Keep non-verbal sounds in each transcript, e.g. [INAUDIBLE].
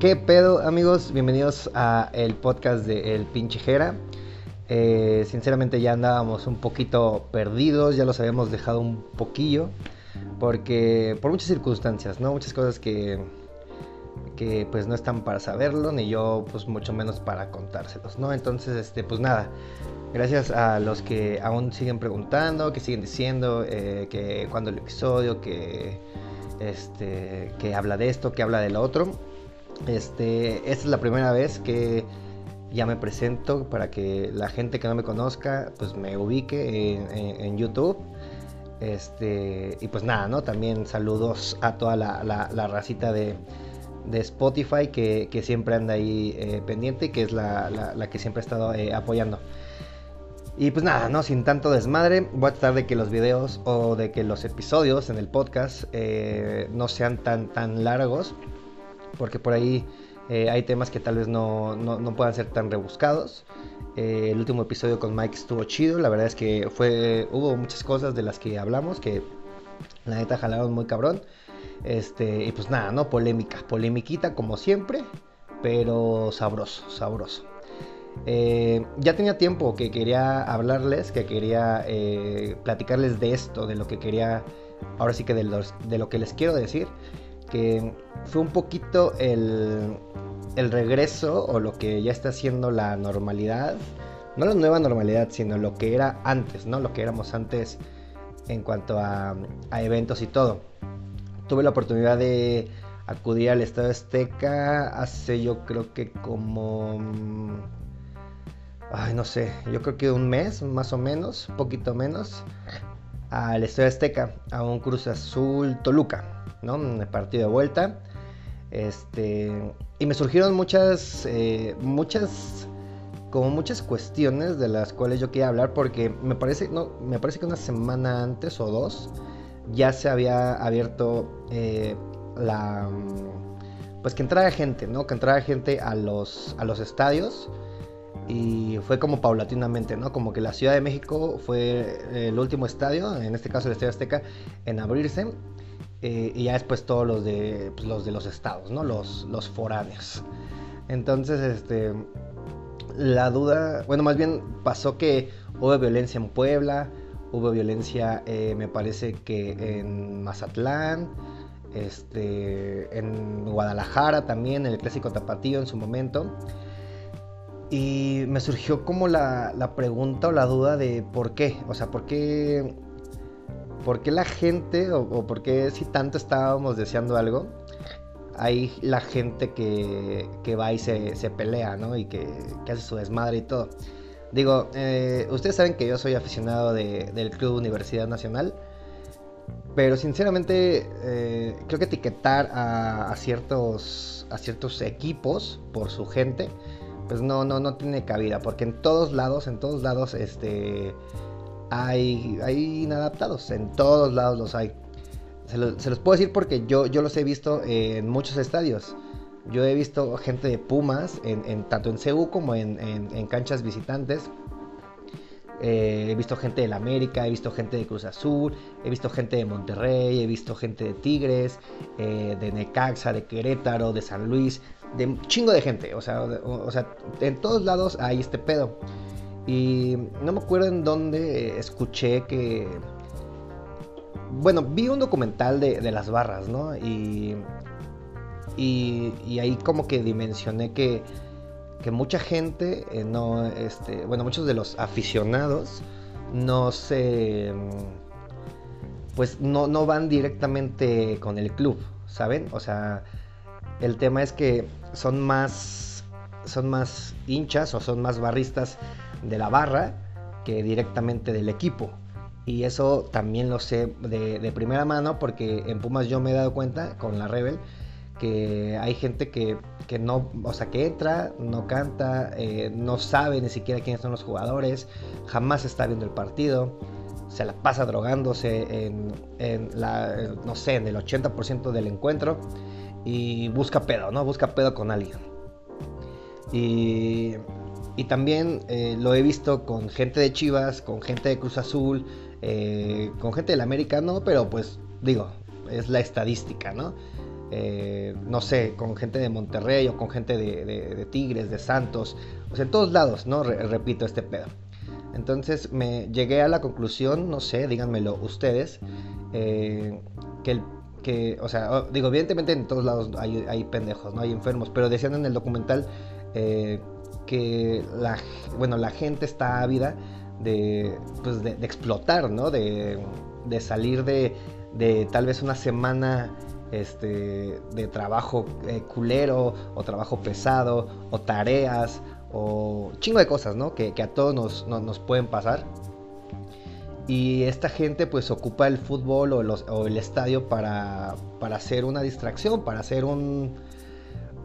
¿Qué pedo, amigos? Bienvenidos a el podcast de El Pinche Jera. Eh, sinceramente ya andábamos un poquito perdidos, ya los habíamos dejado un poquillo, porque por muchas circunstancias, ¿no? Muchas cosas que, que pues no están para saberlo, ni yo pues mucho menos para contárselos, ¿no? Entonces, este, pues nada, gracias a los que aún siguen preguntando, que siguen diciendo eh, que cuando el episodio, que, este, que habla de esto, que habla de lo otro. Este, esta es la primera vez que ya me presento para que la gente que no me conozca pues me ubique en, YouTube. Este, y pues nada, ¿no? También saludos a toda la, racita de, Spotify que, siempre anda ahí eh, pendiente y que es la, que siempre ha estado eh, apoyando. Y pues nada, ¿no? Sin tanto desmadre, voy a tratar de que los videos o de que los episodios en el podcast eh, no sean tan, tan largos porque por ahí eh, hay temas que tal vez no, puedan ser tan rebuscados. Eh, el último episodio con Mike estuvo chido, la verdad es que fue, hubo muchas cosas de las que hablamos que la neta jalaron muy cabrón. Este, y pues nada, ¿no? Polémica, polemiquita como siempre, pero sabroso, sabroso. Eh, ya tenía tiempo que quería hablarles, que quería platicarles de esto, de lo que quería, ahora sí que de, de lo que les quiero decir que fue un poquito el, regreso o lo que ya está siendo la normalidad. No la nueva normalidad, sino lo que era antes, ¿no? Lo que éramos antes en cuanto a, eventos y todo. Tuve la oportunidad de acudir al Estado Azteca hace yo creo que como... Ay, no sé, yo creo que un mes más o menos, poquito menos, al Estadio Azteca, a un Cruz Azul Toluca. ¿no? En el partido de vuelta. Este, y me surgieron muchas, eh, muchas, como muchas cuestiones de las cuales yo quería hablar porque me parece, no, me parece que una semana antes o dos ya se había abierto eh, la, pues que entrara gente, ¿no? Que entrara gente a los, a los estadios y fue como paulatinamente, ¿no? Como que la Ciudad de México fue el último estadio, en este caso el Estadio Azteca, en abrirse eh, y ya después todos los de, pues, los de los estados, ¿no? Los, los foráneos. Entonces, este, la duda, bueno, más bien pasó que hubo violencia en Puebla, hubo violencia, eh, me parece que en Mazatlán, este, en Guadalajara también, en el clásico tapatío en su momento. Y me surgió como la, la pregunta o la duda de por qué, o sea, por qué ¿por qué la gente o, por qué si tanto estábamos deseando algo, hay la gente que, va y se, pelea, ¿no? Y que, hace su desmadre y todo. Digo, eh, ustedes saben que yo soy aficionado del Club Universidad Nacional, pero sinceramente eh, creo que etiquetar a, ciertos, a ciertos equipos por su gente, pues no, no, no tiene cabida, porque en todos lados, en todos lados, este hay, hay inadaptados, en todos lados los hay. Se, los puedo decir porque yo, yo los he visto en muchos estadios. Yo he visto gente de Pumas, en, tanto en CU como en, canchas visitantes. Eh, he visto gente del América, he visto gente de Cruz Azul, he visto gente de Monterrey, he visto gente de Tigres, eh, de Necaxa, de Querétaro, de San Luis, de un chingo de gente. O sea, o sea, en todos lados hay este pedo. Y no me acuerdo en dónde escuché que... Bueno, vi un documental de, las barras, ¿no? Y, y, ahí como que dimensioné que, que mucha gente, eh, no, este, bueno, muchos de los aficionados no se... Pues no, no van directamente con el club, ¿saben? O sea, el tema es que son más, son más hinchas o son más barristas de la barra que directamente del equipo. Y eso también lo sé de, primera mano porque en Pumas yo me he dado cuenta con la Rebel que hay gente que, no, o sea, que entra, no canta, eh, no sabe ni siquiera quiénes son los jugadores, jamás está viendo el partido, se la pasa drogándose en, la, no sé, en el 80% del encuentro y busca pedo, ¿no? Busca pedo con alguien. Y y también eh, lo he visto con gente de Chivas, con gente de Cruz Azul, eh, con gente del América, no, pero pues digo, es la estadística, ¿no? Eh, no sé, con gente de Monterrey o con gente de, Tigres, de Santos, o sea, en todos lados, ¿no? repito este pedo. Entonces me llegué a la conclusión, no sé, díganmelo ustedes, eh, que el que, o sea, digo, evidentemente en todos lados hay, pendejos, ¿no? Hay enfermos, pero decían en el documental eh, que la, bueno, la gente está ávida de, pues de, explotar, ¿no? De, de salir de, de, tal vez una semana este, de trabajo eh, culero o trabajo pesado o tareas o chingo de cosas, ¿no? Que, a todos nos, nos, pueden pasar. Y esta gente pues ocupa el fútbol o, los, o el estadio para, para, hacer una distracción, para hacer un...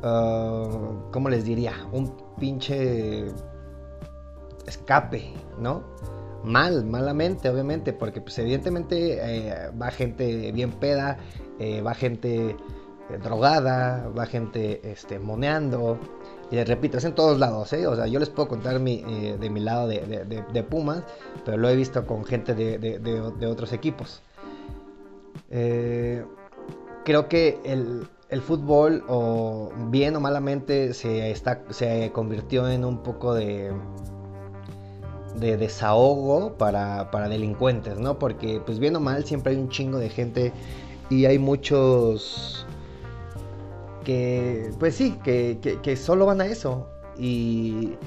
Uh, ¿Cómo les diría? Un pinche escape, ¿no? Mal, malamente, obviamente, porque pues evidentemente eh, va gente bien peda, eh, va gente eh, drogada, va gente este, moneando. Y les repito, es en todos lados, ¿eh? O sea, yo les puedo contar mi, de mi lado de, Pumas, pero lo he visto con gente de, otros equipos. creo que el, el, fútbol, o bien o malamente, se, está, se convirtió en un poco de de desahogo para, para, delincuentes, ¿no? Porque pues bien o mal siempre hay un chingo de gente y hay muchos que, pues sí, que, que, solo van a eso. Y,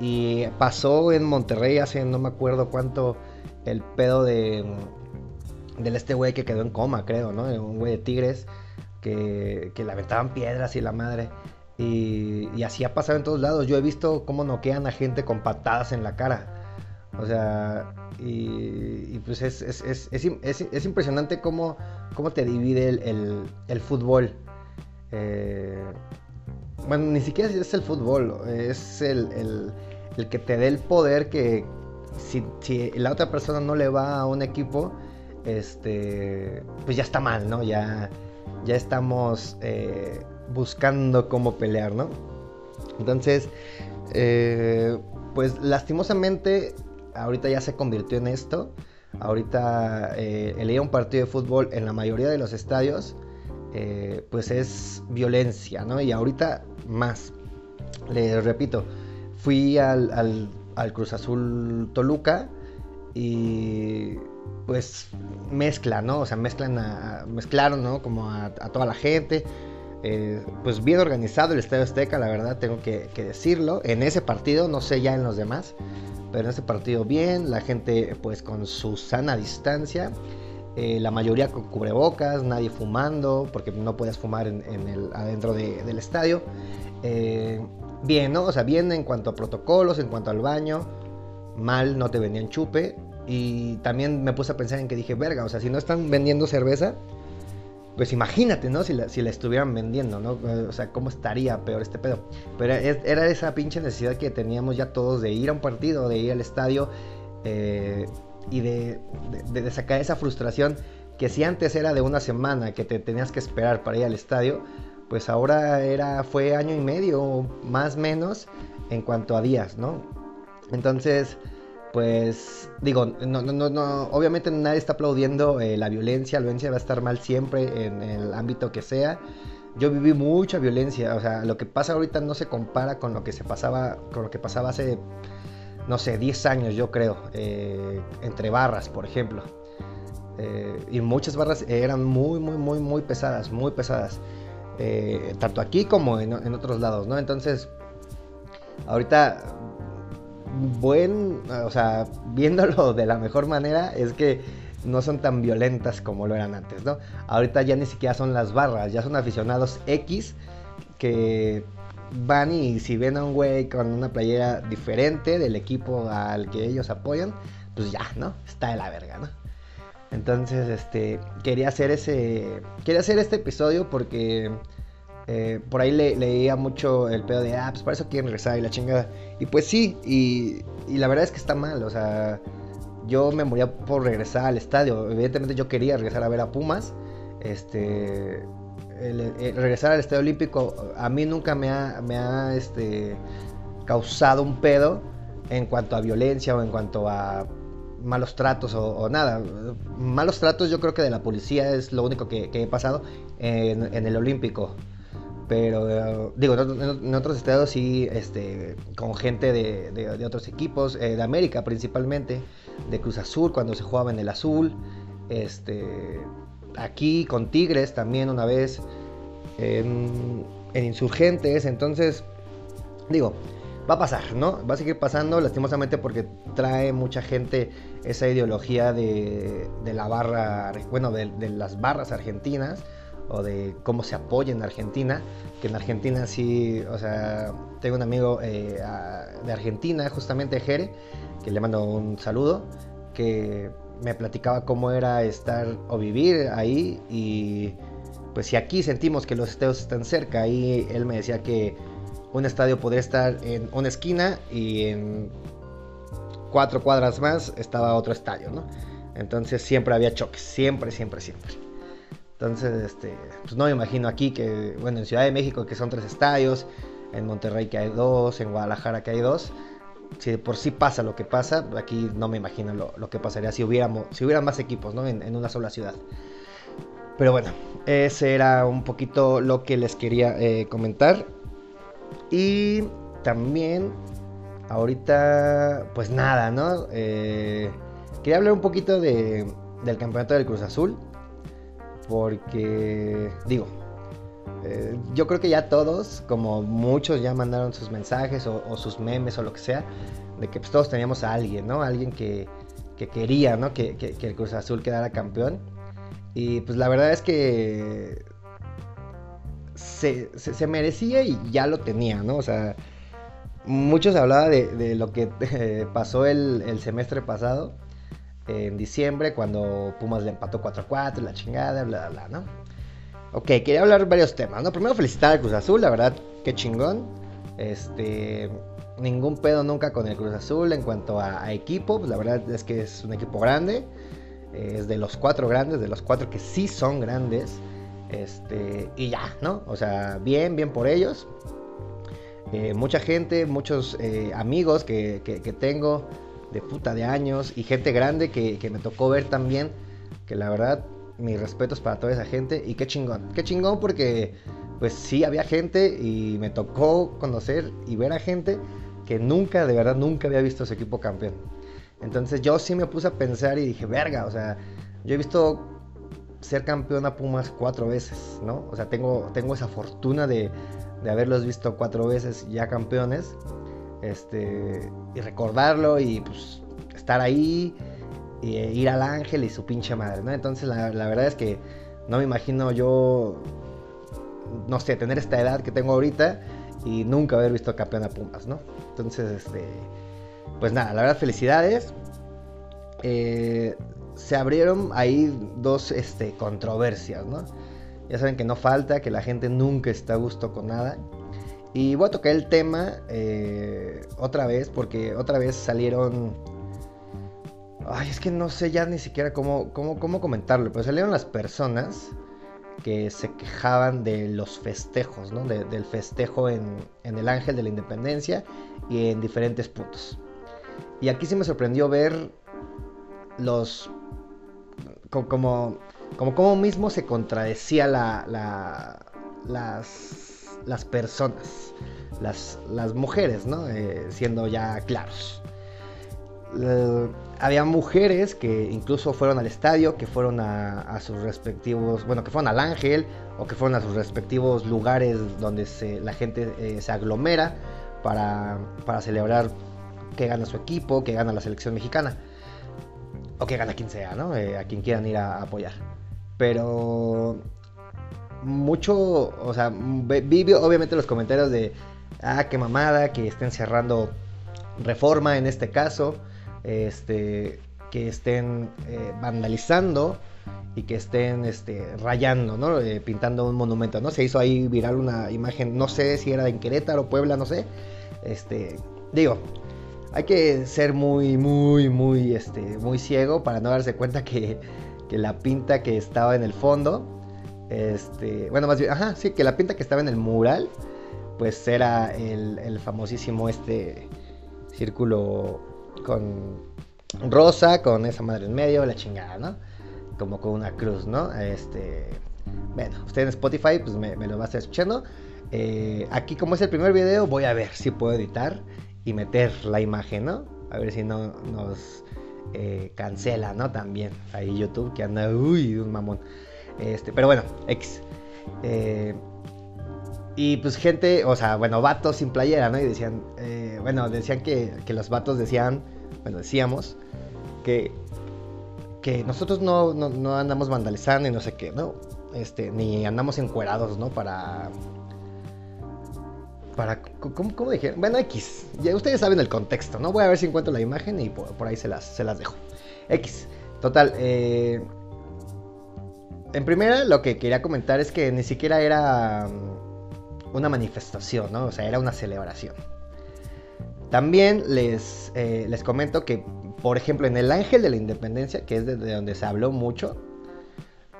y, pasó en Monterrey hace no me acuerdo cuánto el pedo de del este güey que quedó en coma, creo, ¿no? Un güey de Tigres que, que le aventaban piedras y la madre. Y, y, así ha pasado en todos lados. Yo he visto cómo noquean a gente con patadas en la cara. O sea, y, pues es, es, es, es, impresionante cómo, cómo te divide el, el, fútbol. Eh, bueno, ni siquiera es el fútbol, es el, el, que te dé el poder que si, la otra persona no le va a un equipo, este, pues ya está mal, ¿no? Ya, ya estamos eh, buscando cómo pelear, ¿no? Entonces, eh, pues lastimosamente ahorita ya se convirtió en esto. Ahorita eh, un partido de fútbol en la mayoría de los estadios, eh, pues es violencia, ¿no? Y ahorita más. Les repito, fui al, Cruz Azul Toluca y pues mezcla, ¿no? O sea, mezclan a, mezclaron, ¿no? Como a, toda la gente. Eh, pues bien organizado el Estadio Azteca, la verdad tengo que, decirlo. En ese partido, no sé ya en los demás, pero en este partido bien, la gente pues con su sana distancia, eh, la mayoría con cubrebocas, nadie fumando, porque no puedes fumar en, el, adentro del estadio. Eh, bien, ¿no? O sea, bien en cuanto a protocolos, en cuanto al baño, mal, no te vendían chupe. Y también me puse a pensar en que dije, verga, o sea, si no están vendiendo cerveza, pues imagínate, ¿no? Si la, si la estuvieran vendiendo, ¿no? O sea, ¿cómo estaría peor este pedo? Pero era esa pinche necesidad que teníamos ya todos de ir a un partido, de ir al estadio eh, y de, de, sacar esa frustración que si antes era de una semana que te tenías que esperar para ir al estadio, pues ahora era, fue año y medio, más menos, en cuanto a días, ¿no? Entonces pues digo, no, no, no, obviamente nadie está aplaudiendo eh, la violencia, la violencia va a estar mal siempre en el ámbito que sea. Yo viví mucha violencia, o sea, lo que pasa ahorita no se compara con lo que se pasaba, con lo que pasaba hace, no sé, 10 años yo creo, eh, entre barras, por ejemplo. Eh, y muchas barras eran muy, muy, muy, muy pesadas, muy pesadas. tanto aquí como en, en otros lados, ¿no? Entonces, ahorita buen, o sea, viéndolo de la mejor manera, es que no son tan violentas como lo eran antes, ¿no? Ahorita ya ni siquiera son las barras, ya son aficionados X que van y si ven a un güey con una playera diferente del equipo al que ellos apoyan, pues ya, ¿no? Está de la verga, ¿no? Entonces, este, quería hacer ese, quería hacer este episodio porque eh, por ahí leía mucho el pedo de, ah, pues para eso quieren regresar y la chingada. Y pues sí, y, la verdad es que está mal, o sea, yo me moría por regresar al estadio. Evidentemente yo quería regresar a ver a Pumas. Este, regresar al estadio olímpico a mí nunca me ha, me ha este, causado un pedo en cuanto a violencia o en cuanto a malos tratos o, nada. Malos tratos yo creo que de la policía es lo único que, he pasado en, el Olímpico. Pero digo, en, otros estados sí, este, con gente de, otros equipos, eh, de América principalmente, de Cruz Azul cuando se jugaba en el azul. Este, aquí con Tigres también una vez, en, en Insurgentes. Entonces, digo, va a pasar, ¿no? Va a seguir pasando lastimosamente porque trae mucha gente esa ideología de, la barra, bueno, de, las barras argentinas o de cómo se apoya en Argentina, que en Argentina sí, o sea, tengo un amigo eh, de Argentina, justamente Jere, que le mando un saludo, que me platicaba cómo era estar o vivir ahí y pues si aquí sentimos que los estados están cerca, ahí él me decía que un estadio podría estar en una esquina y en cuatro cuadras más estaba otro estadio, ¿no? Entonces siempre había choques, siempre, siempre, siempre. Entonces, este, pues no me imagino aquí que, bueno, en Ciudad de México que son tres estadios, en Monterrey que hay dos, en Guadalajara que hay dos. Si por sí pasa lo que pasa, aquí no me imagino lo, que pasaría si hubiéramos, si hubiera más equipos, ¿no? En, una sola ciudad. Pero bueno, ese era un poquito lo que les quería eh, comentar. Y también, ahorita, pues nada, ¿no? Eh, quería hablar un poquito de, del campeonato del Cruz Azul. Porque, digo, eh, yo creo que ya todos, como muchos ya mandaron sus mensajes o, sus memes o lo que sea, de que pues, todos teníamos a alguien, ¿no? Alguien que, quería, ¿no? Que, el Cruz Azul quedara campeón. Y pues la verdad es que se, merecía y ya lo tenía, ¿no? O sea, muchos hablaban de, lo que [LAUGHS] eh, pasó el, semestre pasado, en diciembre, cuando Pumas le empató 4-4, la chingada, bla, bla, bla, ¿no? Ok, quería hablar varios temas, ¿no? Primero felicitar al Cruz Azul, la verdad, qué chingón. Este, ningún pedo nunca con el Cruz Azul en cuanto a, equipo, pues la verdad es que es un equipo grande, es de los cuatro grandes, de los cuatro que sí son grandes. Este, y ya, ¿no? O sea, bien, bien por ellos. Eh, mucha gente, muchos eh, amigos que, tengo de puta de años y gente grande que, me tocó ver también. Que la verdad, mis respetos para toda esa gente. Y qué chingón, qué chingón porque pues sí había gente y me tocó conocer y ver a gente que nunca, de verdad, nunca había visto ese equipo campeón. Entonces yo sí me puse a pensar y dije, verga, o sea, yo he visto ser campeón a Pumas cuatro veces, ¿no? O sea, tengo, tengo esa fortuna de, haberlos visto cuatro veces ya campeones. Este, y recordarlo y pues estar ahí, y ir al ángel y su pinche madre, ¿no? Entonces la, verdad es que no me imagino yo, no sé, tener esta edad que tengo ahorita y nunca haber visto campeón a Pumas, ¿no? Entonces, este, pues nada, la verdad felicidades. Eh, se abrieron ahí dos este, controversias, ¿no? Ya saben que no falta, que la gente nunca está a gusto con nada. Y voy a tocar el tema eh, otra vez, porque otra vez salieron... Ay, es que no sé ya ni siquiera cómo, cómo, cómo comentarlo, pero salieron las personas que se quejaban de los festejos, ¿no? del festejo en, en el Ángel de la Independencia y en diferentes puntos. Y aquí sí me sorprendió ver los como, como, como mismo se contradecía la, las, las personas, las, las mujeres, ¿no? Eh, siendo ya claros. había mujeres que incluso fueron al estadio, que fueron a, sus respectivos, bueno, que fueron al Ángel o que fueron a sus respectivos lugares donde se, la gente eh, se aglomera para, para celebrar que gana su equipo, que gana la selección mexicana o que gana quien sea, ¿no? Eh, a quien quieran ir a, apoyar. Pero mucho, o sea, vi obviamente los comentarios de, ah, qué mamada, que estén cerrando reforma en este caso, este, que estén eh, vandalizando y que estén este, rayando, ¿no? Eh, pintando un monumento, ¿no? Se hizo ahí viral una imagen, no sé si era en Querétaro, Puebla, no sé. Este, digo, hay que ser muy, muy, muy, este, muy ciego para no darse cuenta que, la pinta que estaba en el fondo, este, bueno, más bien, ajá, sí, que la pinta que estaba en el mural, pues era el, famosísimo este círculo con, rosa con esa madre en medio, la chingada, ¿no? Como con una cruz, ¿no? Este, bueno, usted en Spotify pues me, lo va a estar escuchando. Eh, aquí como es el primer video voy a ver si puedo editar y meter la imagen, ¿no? A ver si no nos eh, cancela, ¿no? También ahí YouTube que anda, uy, un mamón. Este, pero bueno, X. Eh, y pues gente, o sea, bueno, vatos sin playera, ¿no? Y decían, eh, bueno, decían que, que, los vatos decían, bueno, decíamos que, que nosotros no, no, andamos vandalizando y no sé qué, ¿no? Este, ni andamos encuerados, ¿no? Para... Para, ¿cómo, dijeron? Bueno, X, ya ustedes saben el contexto, ¿no? Voy a ver si encuentro la imagen y por, por ahí se las, se las dejo. X, total, eh, en primera, lo que quería comentar es que ni siquiera era mm, una manifestación, ¿no? O sea, era una celebración. También les, eh, les comento que, por ejemplo, en el Ángel de la Independencia, que es de, donde se habló mucho,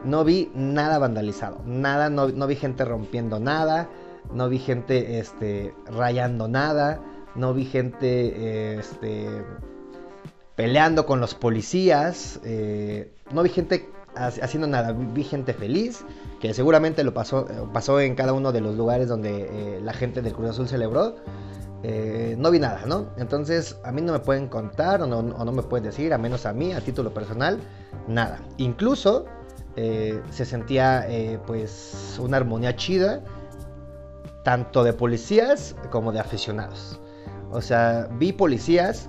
no vi nada vandalizado, nada, no, vi gente rompiendo nada, no vi gente este, rayando nada, no vi gente este, peleando con los policías, eh, no vi gente haciendo nada. Vi gente feliz, que seguramente lo pasó, pasó en cada uno de los lugares donde eh, la gente del Cruz Azul celebró. Eh, no vi nada, ¿no? Entonces a mí no me pueden contar o no, me pueden decir, a menos a mí, a título personal, nada. Incluso eh, se sentía pues una armonía chida, tanto de policías como de aficionados. O sea, vi policías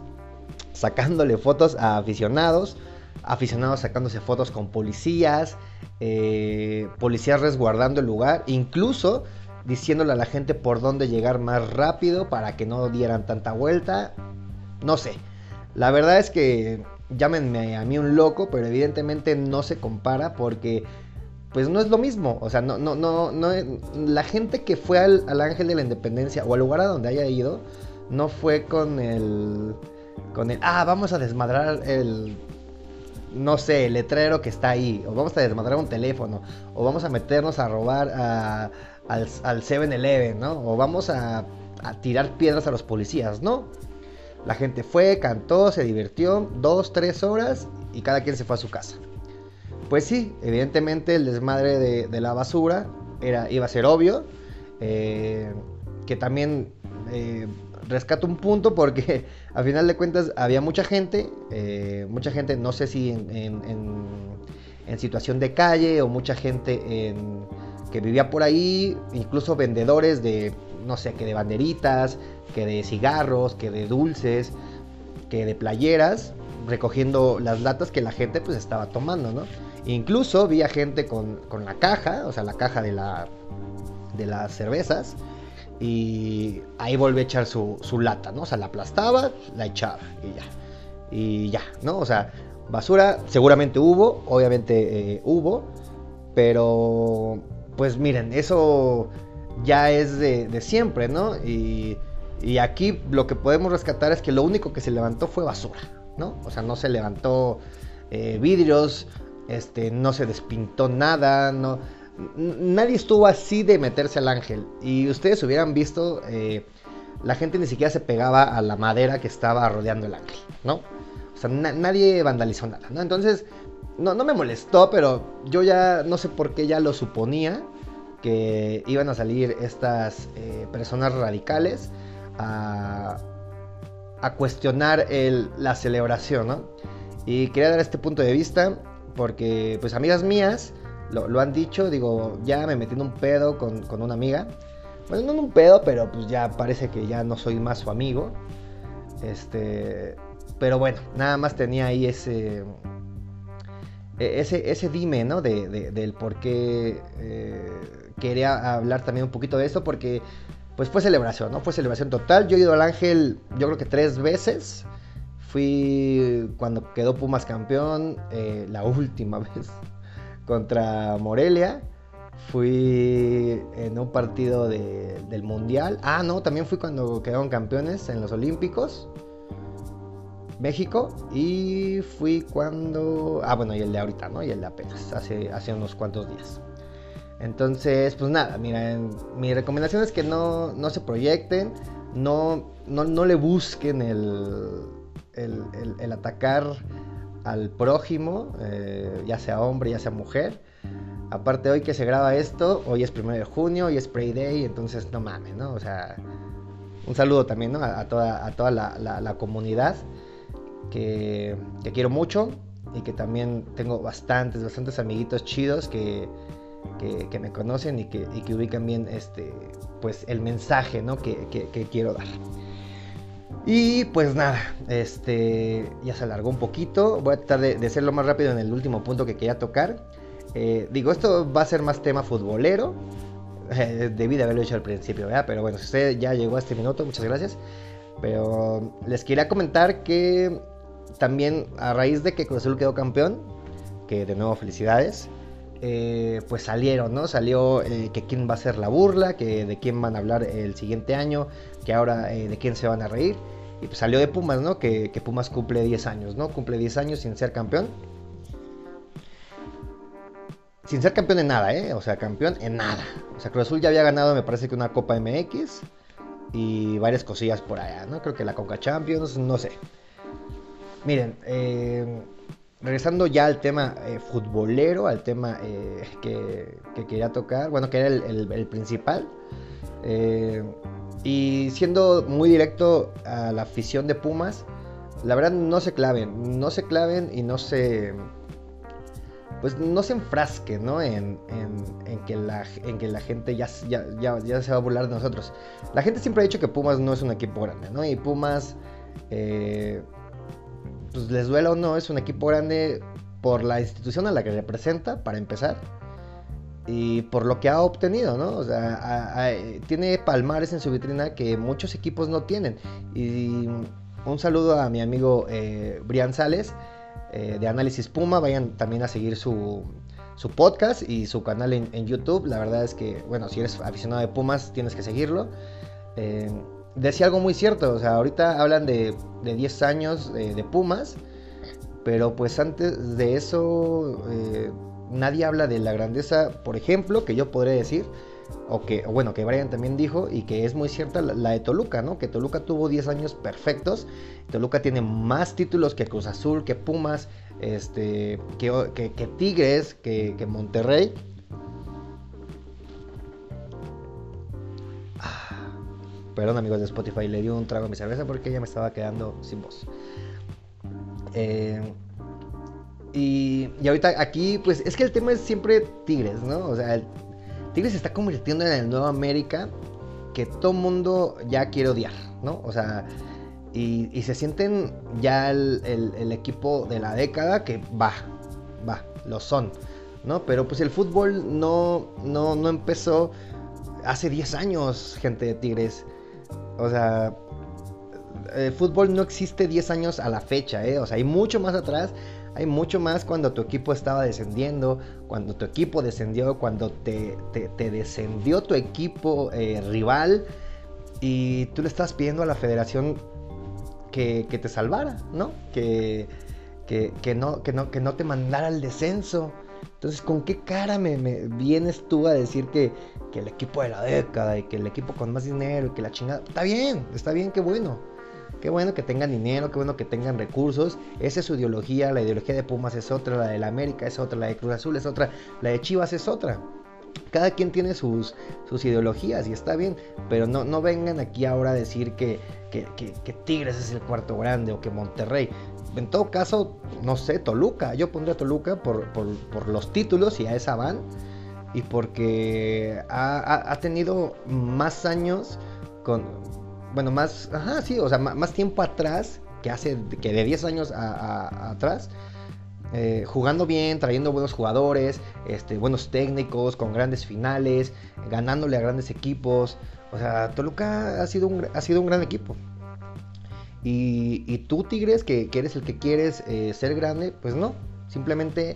sacándole fotos a aficionados, aficionados sacándose fotos con policías, eh, policías resguardando el lugar, incluso diciéndole a la gente por dónde llegar más rápido para que no dieran tanta vuelta. No sé. La verdad es que llámenme a mí un loco, pero evidentemente no se compara porque pues no es lo mismo. O sea, no, no, no, no la gente que fue al, al Ángel de la Independencia o al lugar a donde haya ido, no fue con el. con el. Ah, vamos a desmadrar el no sé, el letrero que está ahí, o vamos a desmadrar un teléfono, o vamos a meternos a robar al, 7-Eleven, ¿no? O vamos a, tirar piedras a los policías, ¿no? La gente fue, cantó, se divirtió, dos, tres horas y cada quien se fue a su casa. Pues sí, evidentemente el desmadre de, la basura era, iba a ser obvio, eh, que también eh, rescato un punto porque [LAUGHS] a final de cuentas había mucha gente, eh, mucha gente no sé si en, situación de calle o mucha gente que vivía por ahí, incluso vendedores de, no sé, que de banderitas, que de cigarros, que de dulces, que de playeras, recogiendo las latas que la gente pues estaba tomando, ¿no? Incluso vi a gente con, con la caja, o sea, la caja de, la, de las cervezas, y ahí volvió a echar su, lata, ¿no? O sea, la aplastaba, la echaba y ya. Y ya, ¿no? O sea, basura seguramente hubo, obviamente eh, hubo, pero pues miren, eso ya es de, siempre, ¿no? Y, aquí lo que podemos rescatar es que lo único que se levantó fue basura, ¿no? O sea, no se levantó eh, vidrios, este, no se despintó nada, no nadie estuvo así de meterse al ángel. Y ustedes hubieran visto, eh, la gente ni siquiera se pegaba a la madera que estaba rodeando el ángel, ¿no? O sea, nadie vandalizó nada, ¿no? Entonces, no, no me molestó, pero yo ya no sé por qué ya lo suponía que iban a salir estas eh, personas radicales a, a cuestionar la celebración, ¿no? Y quería dar este punto de vista porque, pues, amigas mías, lo, han dicho, digo, ya me metí en un pedo con, una amiga. Bueno, no en un pedo, pero pues ya parece que ya no soy más su amigo. Este, pero bueno, nada más tenía ahí ese, e, ese, ese dime, ¿no? De, del por qué eh, quería hablar también un poquito de esto, porque pues fue celebración, ¿no? Fue celebración total. Yo he ido al Ángel, yo creo que tres veces. Fui cuando quedó Pumas campeón, eh, la última [LAUGHS] vez contra Morelia. Fui en un partido del Mundial. Ah, no, también fui cuando quedaron campeones en los Olímpicos. México. Y fui cuando... Ah, bueno, y el de ahorita, ¿no? Y el de apenas, hace, hace unos cuantos días. Entonces, pues nada, miren, mi recomendación es que no, no se proyecten, no, no, no le busquen el, el, atacar al prójimo, eh, ya sea hombre, ya sea mujer. Aparte hoy que se graba esto, hoy es primero de junio, hoy es Spray Day, entonces no mames, ¿no? O sea, un saludo también, ¿no? A, toda, a toda la, comunidad que, que, quiero mucho y que también tengo bastantes, bastantes amiguitos chidos que, que, me conocen y que, y que, ubican bien este, pues el mensaje ¿no? que, quiero dar. Y pues nada, este, ya se alargó un poquito. Voy a tratar de, de lo más rápido en el último punto que quería tocar. Eh, digo, esto va a ser más tema futbolero. [LAUGHS] Eh, debí de haberlo dicho al principio. Pero bueno, si usted ya llegó a este minuto, muchas gracias. Pero les quería comentar que también a raíz de que Cruz Azul quedó campeón, que de nuevo felicidades, eh, pues salieron, ¿no? Salió que quién va a ser la burla, que de quién van a hablar el siguiente año, que ahora eh, de quién se van a reír. Y pues salió de Pumas, ¿no? Que, Pumas cumple 10 años, ¿no? Cumple 10 años sin ser campeón. Sin ser campeón en nada, ¿eh? O sea, campeón en nada. O sea, Cruz Azul ya había ganado, me parece que una Copa MX y varias cosillas por allá, ¿no? Creo que la Conca Champions, no sé. Miren, eh regresando ya al tema eh, futbolero, al tema eh, que, quería tocar, bueno, que era el, principal. Eh, y siendo muy directo a la afición de Pumas, la verdad no se claven, no se claven y no se... Pues no se enfrasquen, ¿no? En, que, la, en que la gente ya, se va a burlar de nosotros. La gente siempre ha dicho que Pumas no es un equipo grande, ¿no? Y Pumas pues les duela o no, es un equipo grande por la institución a la que representa, para empezar, y por lo que ha obtenido, ¿no? O sea, tiene palmares en su vitrina que muchos equipos no tienen. Y un saludo a mi amigo eh, Brian Sales eh, de Análisis Puma, vayan también a seguir su, su podcast y su canal en, YouTube. La verdad es que, bueno, si eres aficionado de Pumas, tienes que seguirlo. Eh, decía algo muy cierto, o sea, ahorita hablan de, de 10 años de Pumas, pero pues antes de eso eh, nadie habla de la grandeza, por ejemplo, que yo podría decir, o que, bueno, que Brian también dijo, y que es muy cierta la, de Toluca, ¿no? Que Toluca tuvo 10 años perfectos, Toluca tiene más títulos que Cruz Azul, que Pumas, este, que, que, Tigres, que, que Monterrey. Perdón amigos de Spotify, le di un trago a mi cerveza porque ya me estaba quedando sin voz. Eh, y, y, ahorita aquí, pues es que el tema es siempre Tigres, ¿no? O sea, Tigres se está convirtiendo en el nuevo América que todo mundo ya quiere odiar, ¿no? O sea, y, se sienten ya el, el, equipo de la década que va, va, lo son, ¿no? Pero pues el fútbol no, no, no empezó hace 10 años, gente de Tigres. O sea, el fútbol no existe 10 años a la fecha, ¿eh? O sea, hay mucho más atrás. Hay mucho más cuando tu equipo estaba descendiendo, cuando tu equipo descendió, cuando te, descendió tu equipo eh, rival y tú le estabas pidiendo a la federación que, te salvara, ¿no? Que, que, no, que, no, que no te mandara al descenso. Entonces, ¿con qué cara me, vienes tú a decir que, el equipo de la década y que el equipo con más dinero y que la chingada? Está bien, está bien, qué bueno. Qué bueno que tengan dinero, qué bueno que tengan recursos. Esa es su ideología. La ideología de Pumas es otra, la de la América es otra, la de Cruz Azul es otra, la de Chivas es otra. Cada quien tiene sus, sus ideologías y está bien, pero no, no vengan aquí ahora a decir que, que, que Tigres es el cuarto grande o que Monterrey en todo caso, no sé, Toluca. Yo pondría Toluca por, los títulos y a esa van. Y porque ha, tenido más años con. Bueno, más. Ajá, sí, o sea, más, tiempo atrás que hace. que de 10 años atrás. Eh, jugando bien, trayendo buenos jugadores, este, buenos técnicos, con grandes finales, ganándole a grandes equipos. O sea, Toluca ha sido un, ha sido un gran equipo. Y, tú, Tigres, que, eres el que quieres eh, ser grande, pues no. Simplemente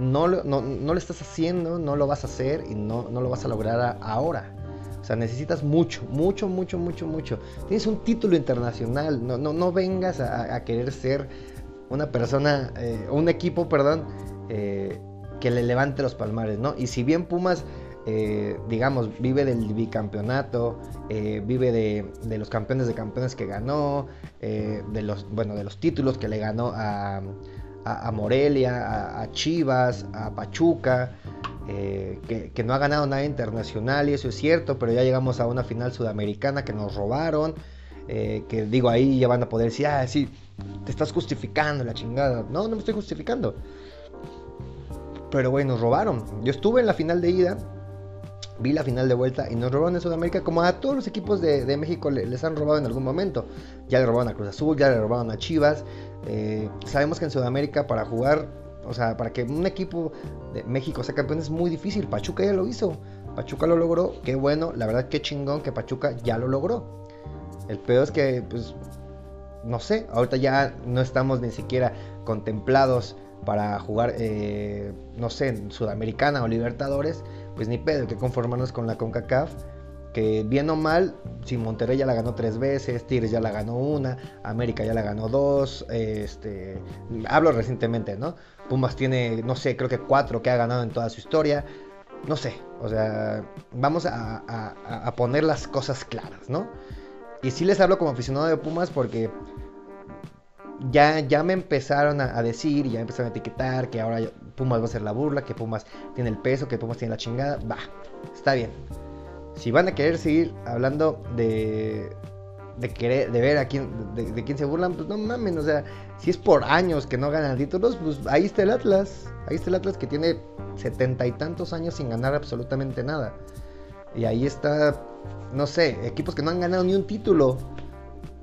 no, no, lo estás haciendo, no lo vas a hacer y no, no lo vas a lograr ahora. O sea, necesitas mucho, mucho, mucho, mucho, mucho. Tienes un título internacional. No, no, no vengas a, querer ser una persona, eh, un equipo, perdón, eh, que le levante los palmares, ¿no? Y si bien Pumas eh, digamos, vive del bicampeonato, vive de, los campeones de campeones que ganó, de, los, bueno, de los títulos que le ganó a, Morelia, a, Chivas, a Pachuca, que, que, no ha ganado nada internacional y eso es cierto, pero ya llegamos a una final sudamericana que nos robaron, que digo, ahí ya van a poder decir, ah, sí, te estás justificando la chingada. No, no me estoy justificando. Pero, güey, nos robaron. Yo estuve en la final de ida vi la final de vuelta y nos robaron en Sudamérica como a todos los equipos de, México les han robado en algún momento. Ya le robaron a Cruz Azul, ya le robaron a Chivas. Eh, sabemos que en Sudamérica para jugar, o sea, para que un equipo de México sea campeón es muy difícil. Pachuca ya lo hizo. Pachuca lo logró. Qué bueno, la verdad qué chingón que Pachuca ya lo logró. El peor es que, pues, no sé, ahorita ya no estamos ni siquiera contemplados para jugar, eh, no sé, en Sudamericana o Libertadores pues ni pedo, que conformarnos con la CONCACAF. Que bien o mal, si Monterrey ya la ganó tres veces, Tigres ya la ganó una, América ya la ganó dos, este, hablo recientemente, ¿no? Pumas tiene, no sé, creo que cuatro que ha ganado en toda su historia, no sé, o sea, vamos a, poner las cosas claras, ¿no? Y sí les hablo como aficionado de Pumas porque ya, ya me empezaron a, decir, ya empezaron a etiquetar que ahora Pumas va a ser la burla, que Pumas tiene el peso, que Pumas tiene la chingada. Va, está bien. Si van a querer seguir hablando de, de, querer, de ver a quién, de, quién se burlan, pues no mamen, o sea, si es por años que no ganan títulos, pues ahí está el Atlas. Ahí está el Atlas que tiene setenta y tantos años sin ganar absolutamente nada. Y ahí está, no sé, equipos que no han ganado ni un título.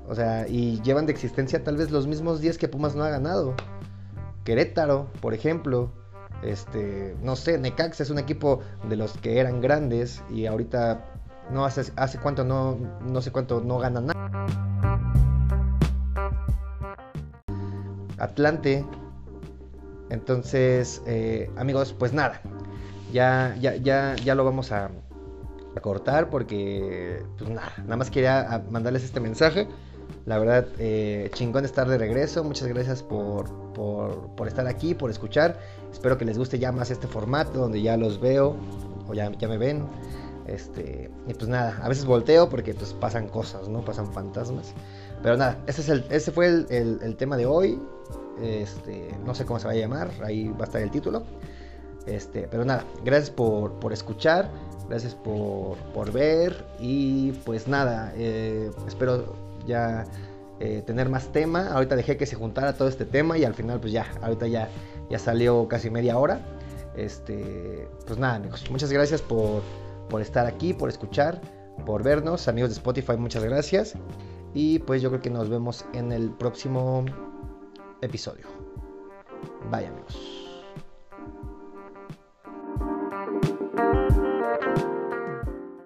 O sea, y llevan de existencia tal vez los mismos días que Pumas no ha ganado. Querétaro, por ejemplo. Este, no sé, Necax es un equipo de los que eran grandes y ahorita no hace, hace cuánto no, no sé cuánto no gana nada. Atlante. Entonces, eh, amigos, pues nada. Ya, ya, ya, ya lo vamos a, a cortar porque, pues nada, nada más quería mandarles este mensaje. La verdad, eh, chingón estar de regreso. Muchas gracias por, por, estar aquí, por escuchar. Espero que les guste ya más este formato donde ya los veo o ya, ya me ven. Este, y pues nada, a veces volteo porque pues pasan cosas, ¿no? Pasan fantasmas. Pero nada, ese, es el, ese fue el, tema de hoy. Este, no sé cómo se va a llamar, ahí va a estar el título. Este, pero nada, gracias por, por escuchar, gracias por, por, ver y pues nada, eh, espero ya eh, tener más tema. Ahorita dejé que se juntara todo este tema y al final pues ya, ahorita ya, ya salió casi media hora. Este, pues nada amigos, muchas gracias por, por estar aquí, por escuchar, por vernos. Amigos de Spotify, muchas gracias. Y pues yo creo que nos vemos en el próximo episodio. Bye amigos.